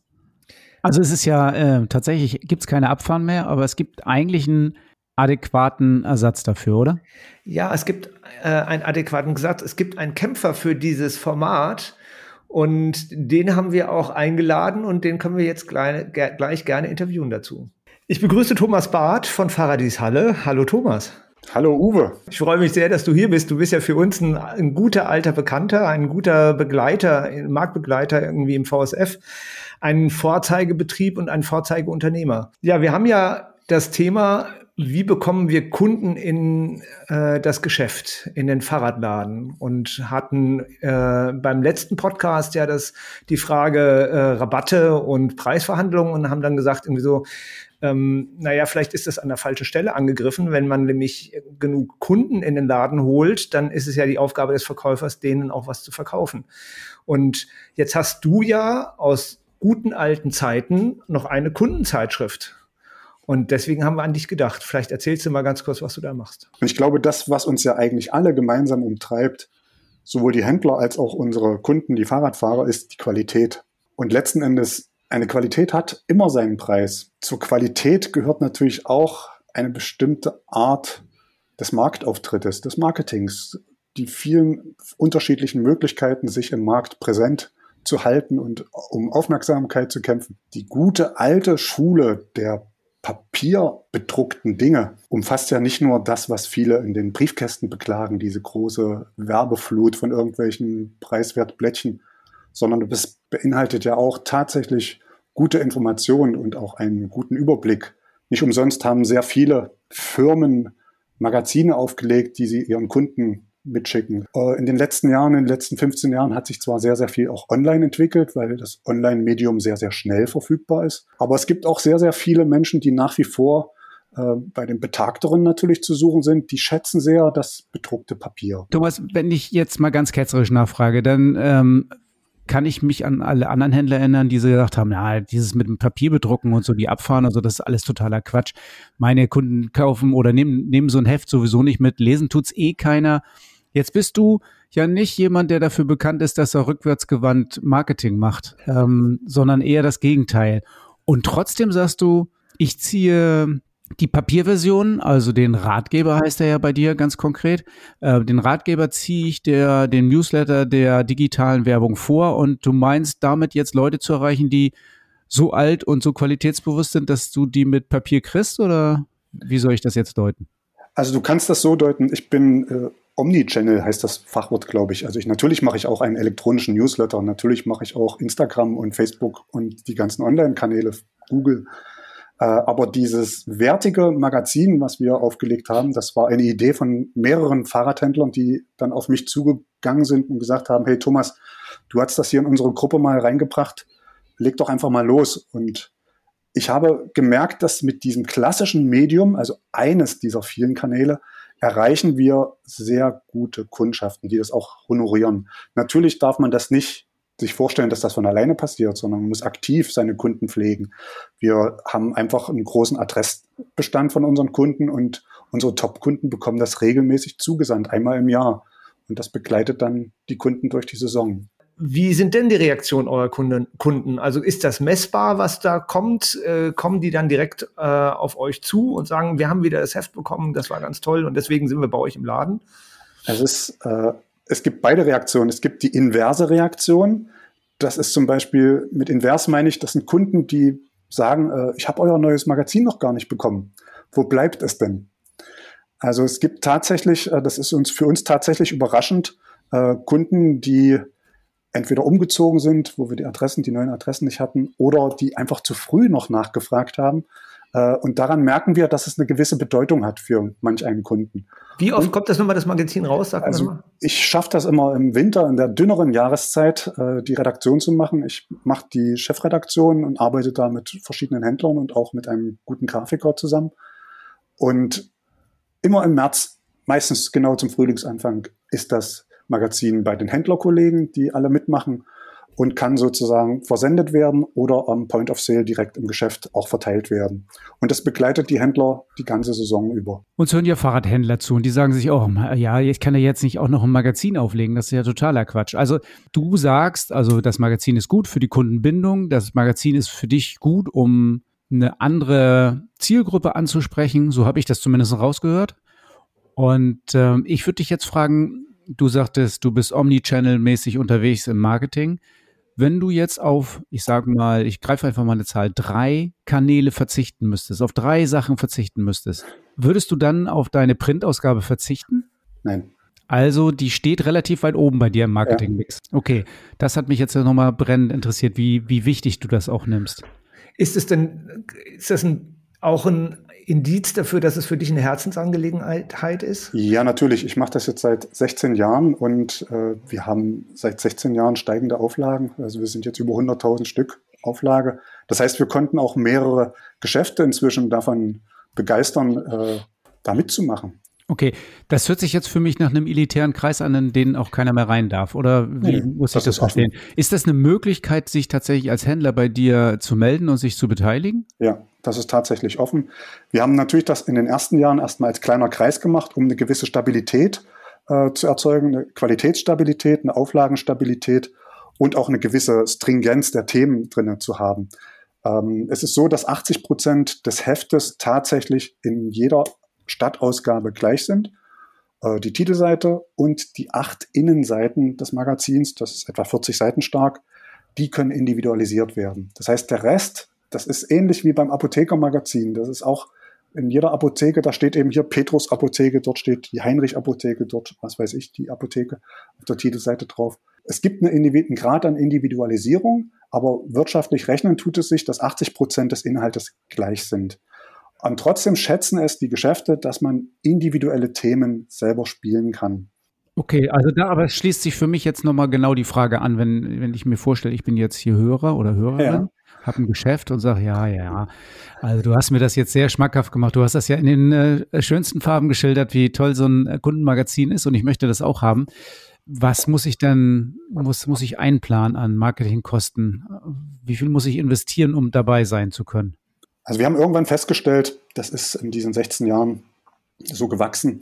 Also es ist ja äh, tatsächlich, gibt es keine Abfahren mehr, aber es gibt eigentlich einen adäquaten Ersatz dafür, oder? Ja, es gibt äh, einen adäquaten Ersatz. Es gibt einen Kämpfer für dieses Format. Und den haben wir auch eingeladen und den können wir jetzt gleich, gleich gerne interviewen dazu. Ich begrüße Thomas Barth von Fahrradies Halle. Hallo Thomas. Hallo Uwe. Ich freue mich sehr, dass du hier bist. Du bist ja für uns ein, ein guter alter Bekannter, ein guter Begleiter, ein Marktbegleiter irgendwie im VSF, ein Vorzeigebetrieb und ein Vorzeigeunternehmer. Ja, wir haben ja das Thema wie bekommen wir Kunden in äh, das Geschäft, in den Fahrradladen und hatten äh, beim letzten Podcast ja das die Frage äh, Rabatte und Preisverhandlungen und haben dann gesagt irgendwie so, ähm, naja, vielleicht ist das an der falschen Stelle angegriffen. Wenn man nämlich genug Kunden in den Laden holt, dann ist es ja die Aufgabe des Verkäufers, denen auch was zu verkaufen. Und jetzt hast du ja aus guten alten Zeiten noch eine Kundenzeitschrift und deswegen haben wir an dich gedacht. Vielleicht erzählst du mal ganz kurz, was du da machst. Ich glaube, das, was uns ja eigentlich alle gemeinsam umtreibt, sowohl die Händler als auch unsere Kunden, die Fahrradfahrer, ist die Qualität. Und letzten Endes, eine Qualität hat immer seinen Preis. Zur Qualität gehört natürlich auch eine bestimmte Art des Marktauftrittes, des Marketings, die vielen unterschiedlichen Möglichkeiten, sich im Markt präsent zu halten und um Aufmerksamkeit zu kämpfen. Die gute alte Schule der papierbedruckten Dinge umfasst ja nicht nur das, was viele in den Briefkästen beklagen, diese große Werbeflut von irgendwelchen Preiswertblättchen, sondern es beinhaltet ja auch tatsächlich gute Informationen und auch einen guten Überblick. Nicht umsonst haben sehr viele Firmen Magazine aufgelegt, die sie ihren Kunden mitschicken. Äh, in den letzten Jahren, in den letzten 15 Jahren hat sich zwar sehr, sehr viel auch online entwickelt, weil das Online-Medium sehr, sehr schnell verfügbar ist. Aber es gibt auch sehr, sehr viele Menschen, die nach wie vor äh, bei den Betagteren natürlich zu suchen sind. Die schätzen sehr das bedruckte Papier. Thomas, wenn ich jetzt mal ganz ketzerisch nachfrage, dann ähm, kann ich mich an alle anderen Händler erinnern, die so gesagt haben, ja, dieses mit dem Papier bedrucken und so, die abfahren, also das ist alles totaler Quatsch. Meine Kunden kaufen oder nehmen, nehmen so ein Heft sowieso nicht mit, lesen tut's eh keiner. Jetzt bist du ja nicht jemand, der dafür bekannt ist, dass er rückwärtsgewandt Marketing macht, ähm, sondern eher das Gegenteil. Und trotzdem sagst du, ich ziehe die Papierversion, also den Ratgeber heißt er ja bei dir ganz konkret. Äh, den Ratgeber ziehe ich der, den Newsletter der digitalen Werbung vor und du meinst damit jetzt Leute zu erreichen, die so alt und so qualitätsbewusst sind, dass du die mit Papier kriegst oder wie soll ich das jetzt deuten? Also du kannst das so deuten, ich bin äh, Omnichannel heißt das Fachwort, glaube ich. Also ich natürlich mache ich auch einen elektronischen Newsletter, natürlich mache ich auch Instagram und Facebook und die ganzen Online-Kanäle, Google. Äh, aber dieses wertige Magazin, was wir aufgelegt haben, das war eine Idee von mehreren Fahrradhändlern, die dann auf mich zugegangen sind und gesagt haben, hey Thomas, du hast das hier in unsere Gruppe mal reingebracht, leg doch einfach mal los. Und ich habe gemerkt, dass mit diesem klassischen Medium, also eines dieser vielen Kanäle, erreichen wir sehr gute Kundschaften, die das auch honorieren. Natürlich darf man das nicht sich vorstellen, dass das von alleine passiert, sondern man muss aktiv seine Kunden pflegen. Wir haben einfach einen großen Adressbestand von unseren Kunden und unsere Top-Kunden bekommen das regelmäßig zugesandt, einmal im Jahr. Und das begleitet dann die Kunden durch die Saison. Wie sind denn die Reaktionen eurer Kunden? Also ist das messbar, was da kommt? Äh, kommen die dann direkt äh, auf euch zu und sagen, wir haben wieder das Heft bekommen, das war ganz toll und deswegen sind wir bei euch im Laden? Es ist äh, es gibt beide Reaktionen. Es gibt die inverse Reaktion. Das ist zum Beispiel, mit invers meine ich, das sind Kunden, die sagen, äh, ich habe euer neues Magazin noch gar nicht bekommen. Wo bleibt es denn? Also es gibt tatsächlich, äh, das ist uns für uns tatsächlich überraschend, äh, Kunden, die entweder umgezogen sind, wo wir die Adressen, die neuen Adressen nicht hatten, oder die einfach zu früh noch nachgefragt haben. Äh, und daran merken wir, dass es eine gewisse Bedeutung hat für manch einen Kunden. Wie oft kommt das nochmal das Magazin raus? Sag also ich schaffe das immer im Winter, in der dünneren Jahreszeit, äh, die Redaktion zu machen. Ich mache die Chefredaktion und arbeite da mit verschiedenen Händlern und auch mit einem guten Grafiker zusammen. Und immer im März, meistens genau zum Frühlingsanfang, ist das Magazin bei den Händlerkollegen, die alle mitmachen und kann sozusagen versendet werden oder am Point of Sale direkt im Geschäft auch verteilt werden. Und das begleitet die Händler die ganze Saison über. Uns hören ja Fahrradhändler zu und die sagen sich auch, ja, ich kann ja jetzt nicht auch noch ein Magazin auflegen, das ist ja totaler Quatsch. Also du sagst, also das Magazin ist gut für die Kundenbindung, das Magazin ist für dich gut, um eine andere Zielgruppe anzusprechen, so habe ich das zumindest rausgehört. Und äh, ich würde dich jetzt fragen, du sagtest, du bist Omnichannel-mäßig unterwegs im Marketing. Wenn du jetzt auf, ich sage mal, ich greife einfach mal eine Zahl, drei Kanäle verzichten müsstest, auf drei Sachen verzichten müsstest, würdest du dann auf deine Printausgabe verzichten? Nein. Also die steht relativ weit oben bei dir im Marketingmix. Ja. Okay, das hat mich jetzt nochmal brennend interessiert, wie, wie wichtig du das auch nimmst. Ist es denn, ist das ein, auch ein Indiz dafür, dass es für dich eine Herzensangelegenheit ist? Ja, natürlich. Ich mache das jetzt seit 16 Jahren und äh, wir haben seit 16 Jahren steigende Auflagen. Also wir sind jetzt über 100.000 Stück Auflage. Das heißt, wir konnten auch mehrere Geschäfte inzwischen davon begeistern, äh, da mitzumachen. Okay, das hört sich jetzt für mich nach einem elitären Kreis an, in den auch keiner mehr rein darf. Oder wie nee, muss ich das verstehen? Ist das eine Möglichkeit, sich tatsächlich als Händler bei dir zu melden und sich zu beteiligen? Ja, das ist tatsächlich offen. Wir haben natürlich das in den ersten Jahren erstmal als kleiner Kreis gemacht, um eine gewisse Stabilität äh, zu erzeugen, eine Qualitätsstabilität, eine Auflagenstabilität und auch eine gewisse Stringenz der Themen drinnen zu haben. Ähm, es ist so, dass 80 Prozent des Heftes tatsächlich in jeder Stadtausgabe gleich sind. Äh, die Titelseite und die acht Innenseiten des Magazins, das ist etwa 40 Seiten stark, die können individualisiert werden. Das heißt, der Rest, das ist ähnlich wie beim Apothekermagazin. Das ist auch in jeder Apotheke, da steht eben hier Petrus Apotheke, dort steht die Heinrich Apotheke, dort, was weiß ich, die Apotheke auf der Titelseite drauf. Es gibt eine, einen Grad an Individualisierung, aber wirtschaftlich rechnen tut es sich, dass 80 Prozent des Inhaltes gleich sind. Und trotzdem schätzen es die Geschäfte, dass man individuelle Themen selber spielen kann. Okay, also da aber schließt sich für mich jetzt nochmal genau die Frage an, wenn, wenn ich mir vorstelle, ich bin jetzt hier Hörer oder Hörerin. Ja. Habe ein Geschäft und sage, ja, ja, also du hast mir das jetzt sehr schmackhaft gemacht. Du hast das ja in den äh, schönsten Farben geschildert, wie toll so ein äh, Kundenmagazin ist und ich möchte das auch haben. Was muss ich dann, muss, muss ich einplanen an Marketingkosten? Wie viel muss ich investieren, um dabei sein zu können? Also wir haben irgendwann festgestellt, das ist in diesen 16 Jahren so gewachsen,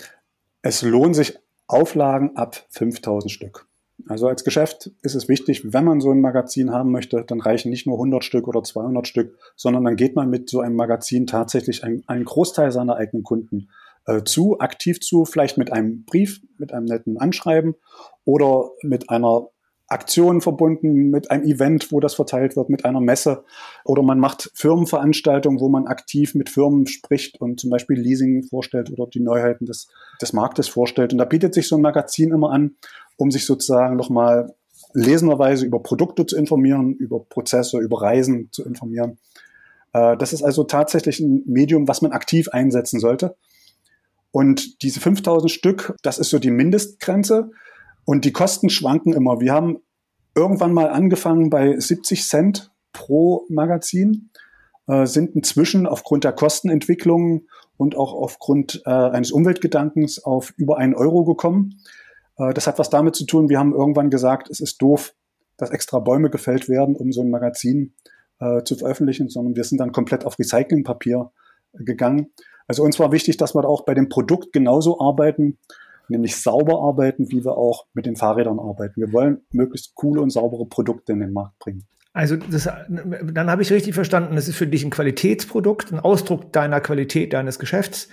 es lohnt sich Auflagen ab 5000 Stück. Also als Geschäft ist es wichtig, wenn man so ein Magazin haben möchte, dann reichen nicht nur 100 Stück oder 200 Stück, sondern dann geht man mit so einem Magazin tatsächlich einen, einen Großteil seiner eigenen Kunden äh, zu, aktiv zu, vielleicht mit einem Brief, mit einem netten Anschreiben oder mit einer Aktion verbunden, mit einem Event, wo das verteilt wird, mit einer Messe. Oder man macht Firmenveranstaltungen, wo man aktiv mit Firmen spricht und zum Beispiel Leasing vorstellt oder die Neuheiten des, des Marktes vorstellt. Und da bietet sich so ein Magazin immer an, um sich sozusagen nochmal lesenderweise über Produkte zu informieren, über Prozesse, über Reisen zu informieren. Äh, das ist also tatsächlich ein Medium, was man aktiv einsetzen sollte. Und diese 5000 Stück, das ist so die Mindestgrenze. Und die Kosten schwanken immer. Wir haben irgendwann mal angefangen bei 70 Cent pro Magazin, äh, sind inzwischen aufgrund der Kostenentwicklung und auch aufgrund äh, eines Umweltgedankens auf über einen Euro gekommen. Äh, das hat was damit zu tun, wir haben irgendwann gesagt, es ist doof, dass extra Bäume gefällt werden, um so ein Magazin äh, zu veröffentlichen, sondern wir sind dann komplett auf Recyclingpapier gegangen. Also uns war wichtig, dass wir da auch bei dem Produkt genauso arbeiten, nämlich sauber arbeiten, wie wir auch mit den Fahrrädern arbeiten. Wir wollen möglichst coole und saubere Produkte in den Markt bringen. Also das, dann habe ich richtig verstanden, das ist für dich ein Qualitätsprodukt, ein Ausdruck deiner Qualität, deines Geschäfts.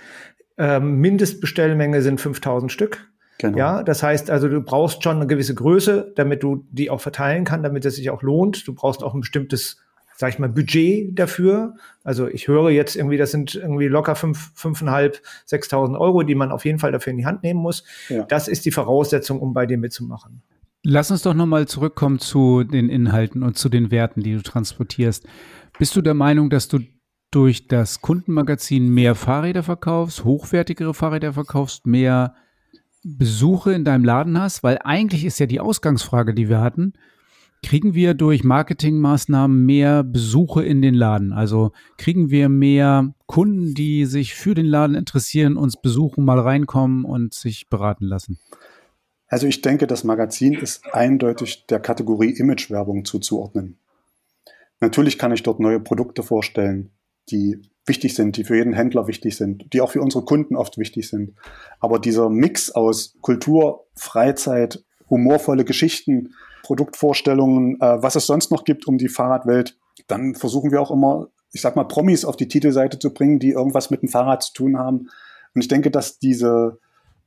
Ähm, Mindestbestellmenge sind 5000 Stück. Genau. Ja, das heißt also, du brauchst schon eine gewisse Größe, damit du die auch verteilen kann, damit es sich auch lohnt. Du brauchst auch ein bestimmtes sag ich mal, Budget dafür. Also ich höre jetzt irgendwie, das sind irgendwie locker fünf, fünfeinhalb, sechstausend Euro, die man auf jeden Fall dafür in die Hand nehmen muss. Ja. Das ist die Voraussetzung, um bei dir mitzumachen. Lass uns doch nochmal zurückkommen zu den Inhalten und zu den Werten, die du transportierst. Bist du der Meinung, dass du durch das Kundenmagazin mehr Fahrräder verkaufst, hochwertigere Fahrräder verkaufst, mehr Besuche in deinem Laden hast? Weil eigentlich ist ja die Ausgangsfrage, die wir hatten, Kriegen wir durch Marketingmaßnahmen mehr Besuche in den Laden? Also kriegen wir mehr Kunden, die sich für den Laden interessieren, uns besuchen, mal reinkommen und sich beraten lassen? Also ich denke, das Magazin ist eindeutig der Kategorie Imagewerbung zuzuordnen. Natürlich kann ich dort neue Produkte vorstellen, die wichtig sind, die für jeden Händler wichtig sind, die auch für unsere Kunden oft wichtig sind. Aber dieser Mix aus Kultur, Freizeit, humorvolle Geschichten, Produktvorstellungen, äh, was es sonst noch gibt um die Fahrradwelt, dann versuchen wir auch immer, ich sag mal, Promis auf die Titelseite zu bringen, die irgendwas mit dem Fahrrad zu tun haben. Und ich denke, dass diese,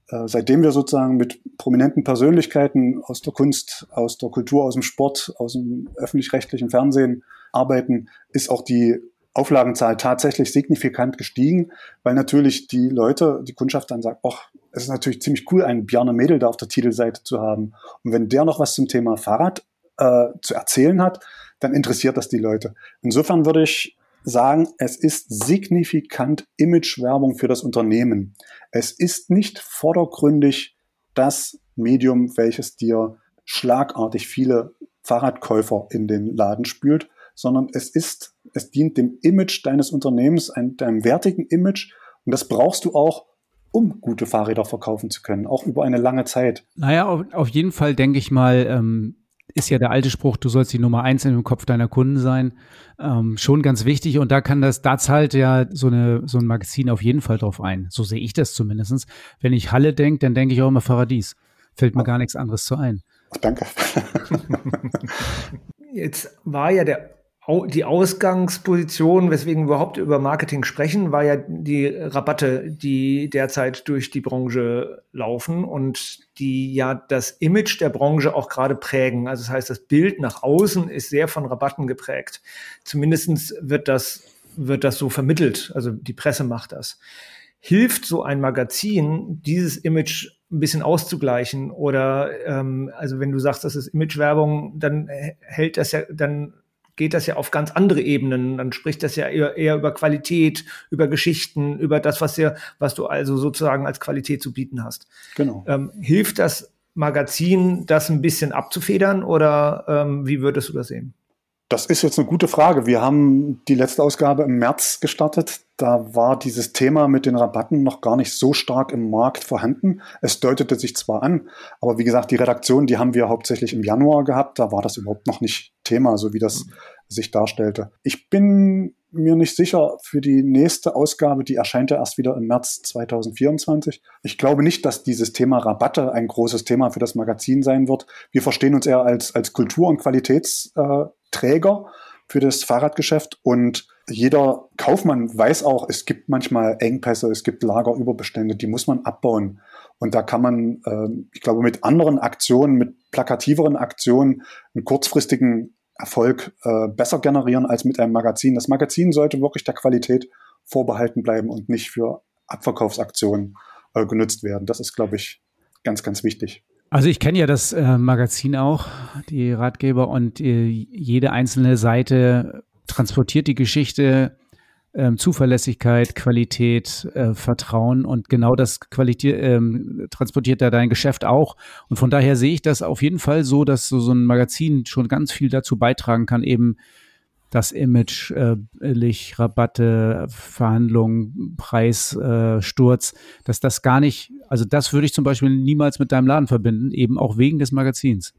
äh, seitdem wir sozusagen mit prominenten Persönlichkeiten aus der Kunst, aus der Kultur, aus dem Sport, aus dem öffentlich-rechtlichen Fernsehen arbeiten, ist auch die Auflagenzahl tatsächlich signifikant gestiegen, weil natürlich die Leute, die Kundschaft dann sagt, ach, es ist natürlich ziemlich cool, einen Bjarne Mädel da auf der Titelseite zu haben. Und wenn der noch was zum Thema Fahrrad äh, zu erzählen hat, dann interessiert das die Leute. Insofern würde ich sagen, es ist signifikant Imagewerbung für das Unternehmen. Es ist nicht vordergründig das Medium, welches dir schlagartig viele Fahrradkäufer in den Laden spült, sondern es ist, es dient dem Image deines Unternehmens, einem, deinem wertigen Image. Und das brauchst du auch, um gute Fahrräder verkaufen zu können, auch über eine lange Zeit. Naja, auf, auf jeden Fall denke ich mal, ähm, ist ja der alte Spruch, du sollst die Nummer eins im Kopf deiner Kunden sein, ähm, schon ganz wichtig. Und da kann das, da zahlt ja so, eine, so ein Magazin auf jeden Fall drauf ein. So sehe ich das zumindest. Wenn ich Halle denke, dann denke ich auch immer Paradies. Fällt mir gar nichts anderes zu ein. Danke. Jetzt war ja der die Ausgangsposition, weswegen wir überhaupt über Marketing sprechen, war ja die Rabatte, die derzeit durch die Branche laufen und die ja das Image der Branche auch gerade prägen. Also das heißt, das Bild nach außen ist sehr von Rabatten geprägt. Zumindestens wird das, wird das so vermittelt. Also die Presse macht das. Hilft so ein Magazin, dieses Image ein bisschen auszugleichen? Oder ähm, also wenn du sagst, das ist Imagewerbung, dann hält das ja, dann geht das ja auf ganz andere Ebenen. Dann spricht das ja eher, eher über Qualität, über Geschichten, über das, was, dir, was du also sozusagen als Qualität zu bieten hast. Genau. Ähm, hilft das Magazin, das ein bisschen abzufedern oder ähm, wie würdest du das sehen? Das ist jetzt eine gute Frage. Wir haben die letzte Ausgabe im März gestartet. Da war dieses Thema mit den Rabatten noch gar nicht so stark im Markt vorhanden. Es deutete sich zwar an, aber wie gesagt, die Redaktion, die haben wir hauptsächlich im Januar gehabt. Da war das überhaupt noch nicht Thema, so wie das mhm. sich darstellte. Ich bin mir nicht sicher für die nächste Ausgabe, die erscheint ja erst wieder im März 2024. Ich glaube nicht, dass dieses Thema Rabatte ein großes Thema für das Magazin sein wird. Wir verstehen uns eher als, als Kultur- und Qualitäts- äh, Träger für das Fahrradgeschäft und jeder Kaufmann weiß auch, es gibt manchmal Engpässe, es gibt Lagerüberbestände, die muss man abbauen. Und da kann man, äh, ich glaube, mit anderen Aktionen, mit plakativeren Aktionen einen kurzfristigen Erfolg äh, besser generieren als mit einem Magazin. Das Magazin sollte wirklich der Qualität vorbehalten bleiben und nicht für Abverkaufsaktionen äh, genutzt werden. Das ist, glaube ich, ganz, ganz wichtig. Also ich kenne ja das äh, Magazin auch, die Ratgeber, und äh, jede einzelne Seite transportiert die Geschichte, äh, Zuverlässigkeit, Qualität, äh, Vertrauen und genau das Qualität, ähm, transportiert da dein Geschäft auch. Und von daher sehe ich das auf jeden Fall so, dass so, so ein Magazin schon ganz viel dazu beitragen kann, eben das Image, äh, billig, Rabatte, Verhandlungen, Preissturz, äh, dass das gar nicht, also das würde ich zum Beispiel niemals mit deinem Laden verbinden, eben auch wegen des Magazins.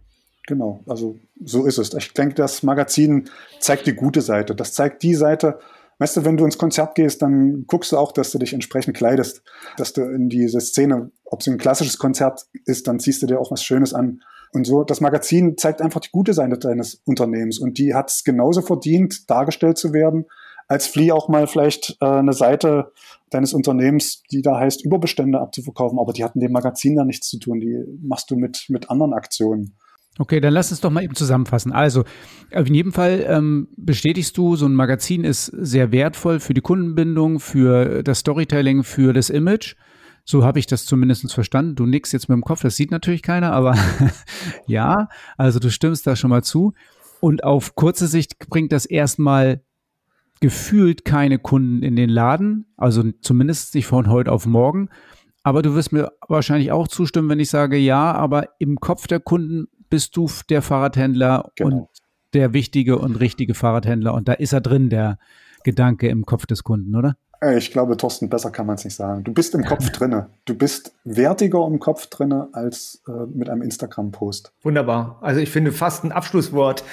Genau, also so ist es. Ich denke, das Magazin zeigt die gute Seite. Das zeigt die Seite, weißt du, wenn du ins Konzert gehst, dann guckst du auch, dass du dich entsprechend kleidest, dass du in diese Szene, ob es ein klassisches Konzert ist, dann ziehst du dir auch was Schönes an und so, das Magazin zeigt einfach die gute Seite deines Unternehmens und die hat es genauso verdient, dargestellt zu werden, als Flea auch mal vielleicht äh, eine Seite deines Unternehmens, die da heißt, Überbestände abzuverkaufen, aber die hatten dem Magazin da nichts zu tun. Die machst du mit, mit anderen Aktionen. Okay, dann lass uns doch mal eben zusammenfassen. Also, in jedem Fall ähm, bestätigst du, so ein Magazin ist sehr wertvoll für die Kundenbindung, für das Storytelling, für das Image. So habe ich das zumindest verstanden. Du nickst jetzt mit dem Kopf, das sieht natürlich keiner, aber ja, also du stimmst da schon mal zu. Und auf kurze Sicht bringt das erstmal gefühlt keine Kunden in den Laden, also zumindest nicht von heute auf morgen. Aber du wirst mir wahrscheinlich auch zustimmen, wenn ich sage, ja, aber im Kopf der Kunden bist du der Fahrradhändler genau. und der wichtige und richtige Fahrradhändler. Und da ist er drin, der Gedanke im Kopf des Kunden, oder? Äh, ich glaube, Thorsten, besser kann man es nicht sagen. Du bist im Kopf drinne. Du bist wertiger im Kopf drinne als äh, mit einem Instagram-Post. Wunderbar. Also ich finde fast ein Abschlusswort,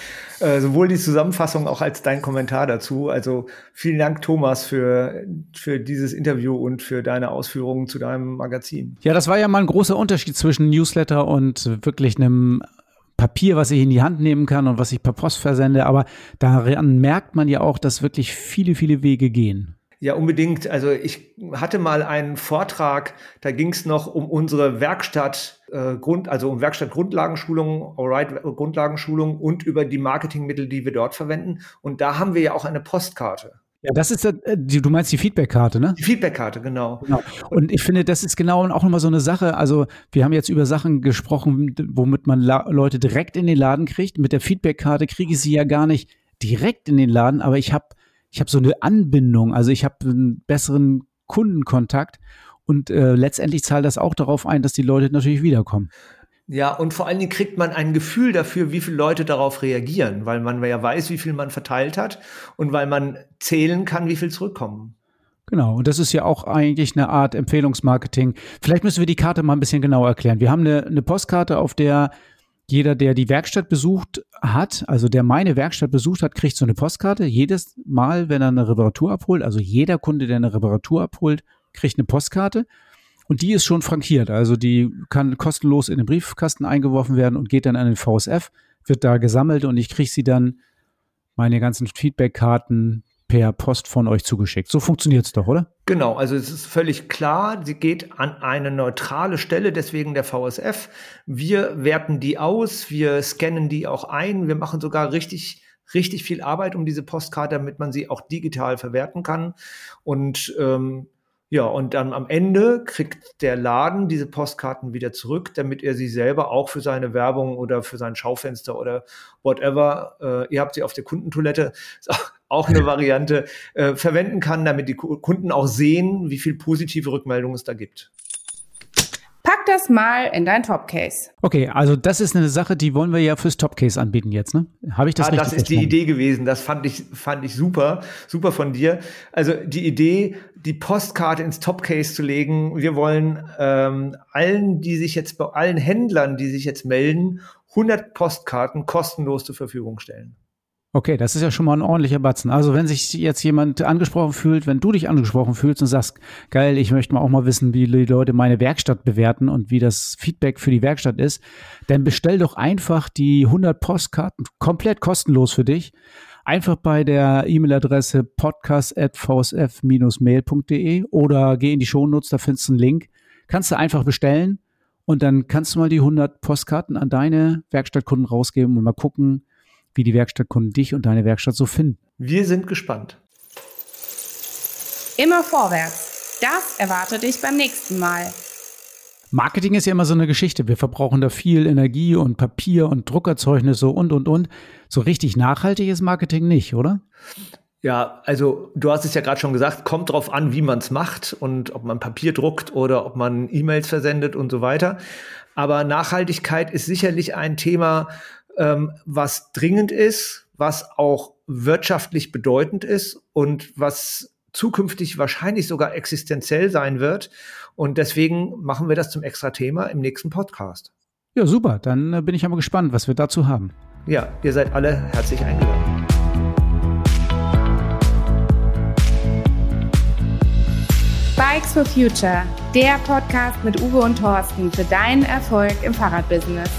äh, sowohl die Zusammenfassung auch als dein Kommentar dazu. Also vielen Dank, Thomas, für, für dieses Interview und für deine Ausführungen zu deinem Magazin. Ja, das war ja mal ein großer Unterschied zwischen Newsletter und wirklich einem Papier, was ich in die Hand nehmen kann und was ich per Post versende. Aber daran merkt man ja auch, dass wirklich viele, viele Wege gehen. Ja, unbedingt. Also ich hatte mal einen Vortrag, da ging es noch um unsere Werkstatt äh, Grund, also um Werkstatt Grundlagenschulung, Alright Grundlagenschulung und über die Marketingmittel, die wir dort verwenden. Und da haben wir ja auch eine Postkarte. Ja, das ist, äh, du meinst die Feedbackkarte, ne? Die Feedbackkarte, genau. genau. Und ich finde, das ist genau auch nochmal so eine Sache. Also, wir haben jetzt über Sachen gesprochen, womit man Leute direkt in den Laden kriegt. Mit der Feedbackkarte kriege ich sie ja gar nicht direkt in den Laden, aber ich habe ich habe so eine Anbindung, also ich habe einen besseren Kundenkontakt und äh, letztendlich zahlt das auch darauf ein, dass die Leute natürlich wiederkommen. Ja, und vor allen Dingen kriegt man ein Gefühl dafür, wie viele Leute darauf reagieren, weil man ja weiß, wie viel man verteilt hat und weil man zählen kann, wie viel zurückkommen. Genau, und das ist ja auch eigentlich eine Art Empfehlungsmarketing. Vielleicht müssen wir die Karte mal ein bisschen genauer erklären. Wir haben eine, eine Postkarte, auf der jeder, der die Werkstatt besucht hat, also der meine Werkstatt besucht hat, kriegt so eine Postkarte. Jedes Mal, wenn er eine Reparatur abholt, also jeder Kunde, der eine Reparatur abholt, kriegt eine Postkarte. Und die ist schon frankiert. Also die kann kostenlos in den Briefkasten eingeworfen werden und geht dann an den VSF, wird da gesammelt und ich kriege sie dann meine ganzen Feedbackkarten, per Post von euch zugeschickt. So funktioniert es doch, oder? Genau, also es ist völlig klar, sie geht an eine neutrale Stelle, deswegen der VSF. Wir werten die aus, wir scannen die auch ein, wir machen sogar richtig richtig viel Arbeit um diese Postkarte, damit man sie auch digital verwerten kann. Und ähm, ja, und dann am Ende kriegt der Laden diese Postkarten wieder zurück, damit er sie selber auch für seine Werbung oder für sein Schaufenster oder whatever, äh, ihr habt sie auf der Kundentoilette, auch eine Variante, äh, verwenden kann, damit die Kunden auch sehen, wie viel positive Rückmeldungen es da gibt das mal in dein Topcase. Okay, also das ist eine Sache, die wollen wir ja fürs Topcase anbieten jetzt, ne? Habe ich das ah, richtig Das ist die Idee gewesen. Das fand ich, fand ich super, super von dir. Also die Idee, die Postkarte ins Topcase zu legen. Wir wollen ähm, allen, die sich jetzt bei allen Händlern, die sich jetzt melden, 100 Postkarten kostenlos zur Verfügung stellen. Okay, das ist ja schon mal ein ordentlicher Batzen. Also wenn sich jetzt jemand angesprochen fühlt, wenn du dich angesprochen fühlst und sagst, geil, ich möchte mal auch mal wissen, wie die Leute meine Werkstatt bewerten und wie das Feedback für die Werkstatt ist, dann bestell doch einfach die 100 Postkarten komplett kostenlos für dich. Einfach bei der E-Mail-Adresse podcast.vsf-mail.de oder geh in die Shownotes, da findest du einen Link. Kannst du einfach bestellen und dann kannst du mal die 100 Postkarten an deine Werkstattkunden rausgeben und mal gucken, wie die Werkstattkunden dich und deine Werkstatt so finden. Wir sind gespannt. Immer vorwärts. Das erwartet dich beim nächsten Mal. Marketing ist ja immer so eine Geschichte. Wir verbrauchen da viel Energie und Papier und Druckerzeugnisse und, und, und. So richtig nachhaltig ist Marketing nicht, oder? Ja, also du hast es ja gerade schon gesagt, kommt drauf an, wie man es macht und ob man Papier druckt oder ob man E-Mails versendet und so weiter. Aber Nachhaltigkeit ist sicherlich ein Thema, ähm, was dringend ist, was auch wirtschaftlich bedeutend ist und was zukünftig wahrscheinlich sogar existenziell sein wird. Und deswegen machen wir das zum extra Thema im nächsten Podcast. Ja, super. Dann äh, bin ich aber gespannt, was wir dazu haben. Ja, ihr seid alle herzlich eingeladen. Bikes for Future, der Podcast mit Uwe und Thorsten für deinen Erfolg im Fahrradbusiness.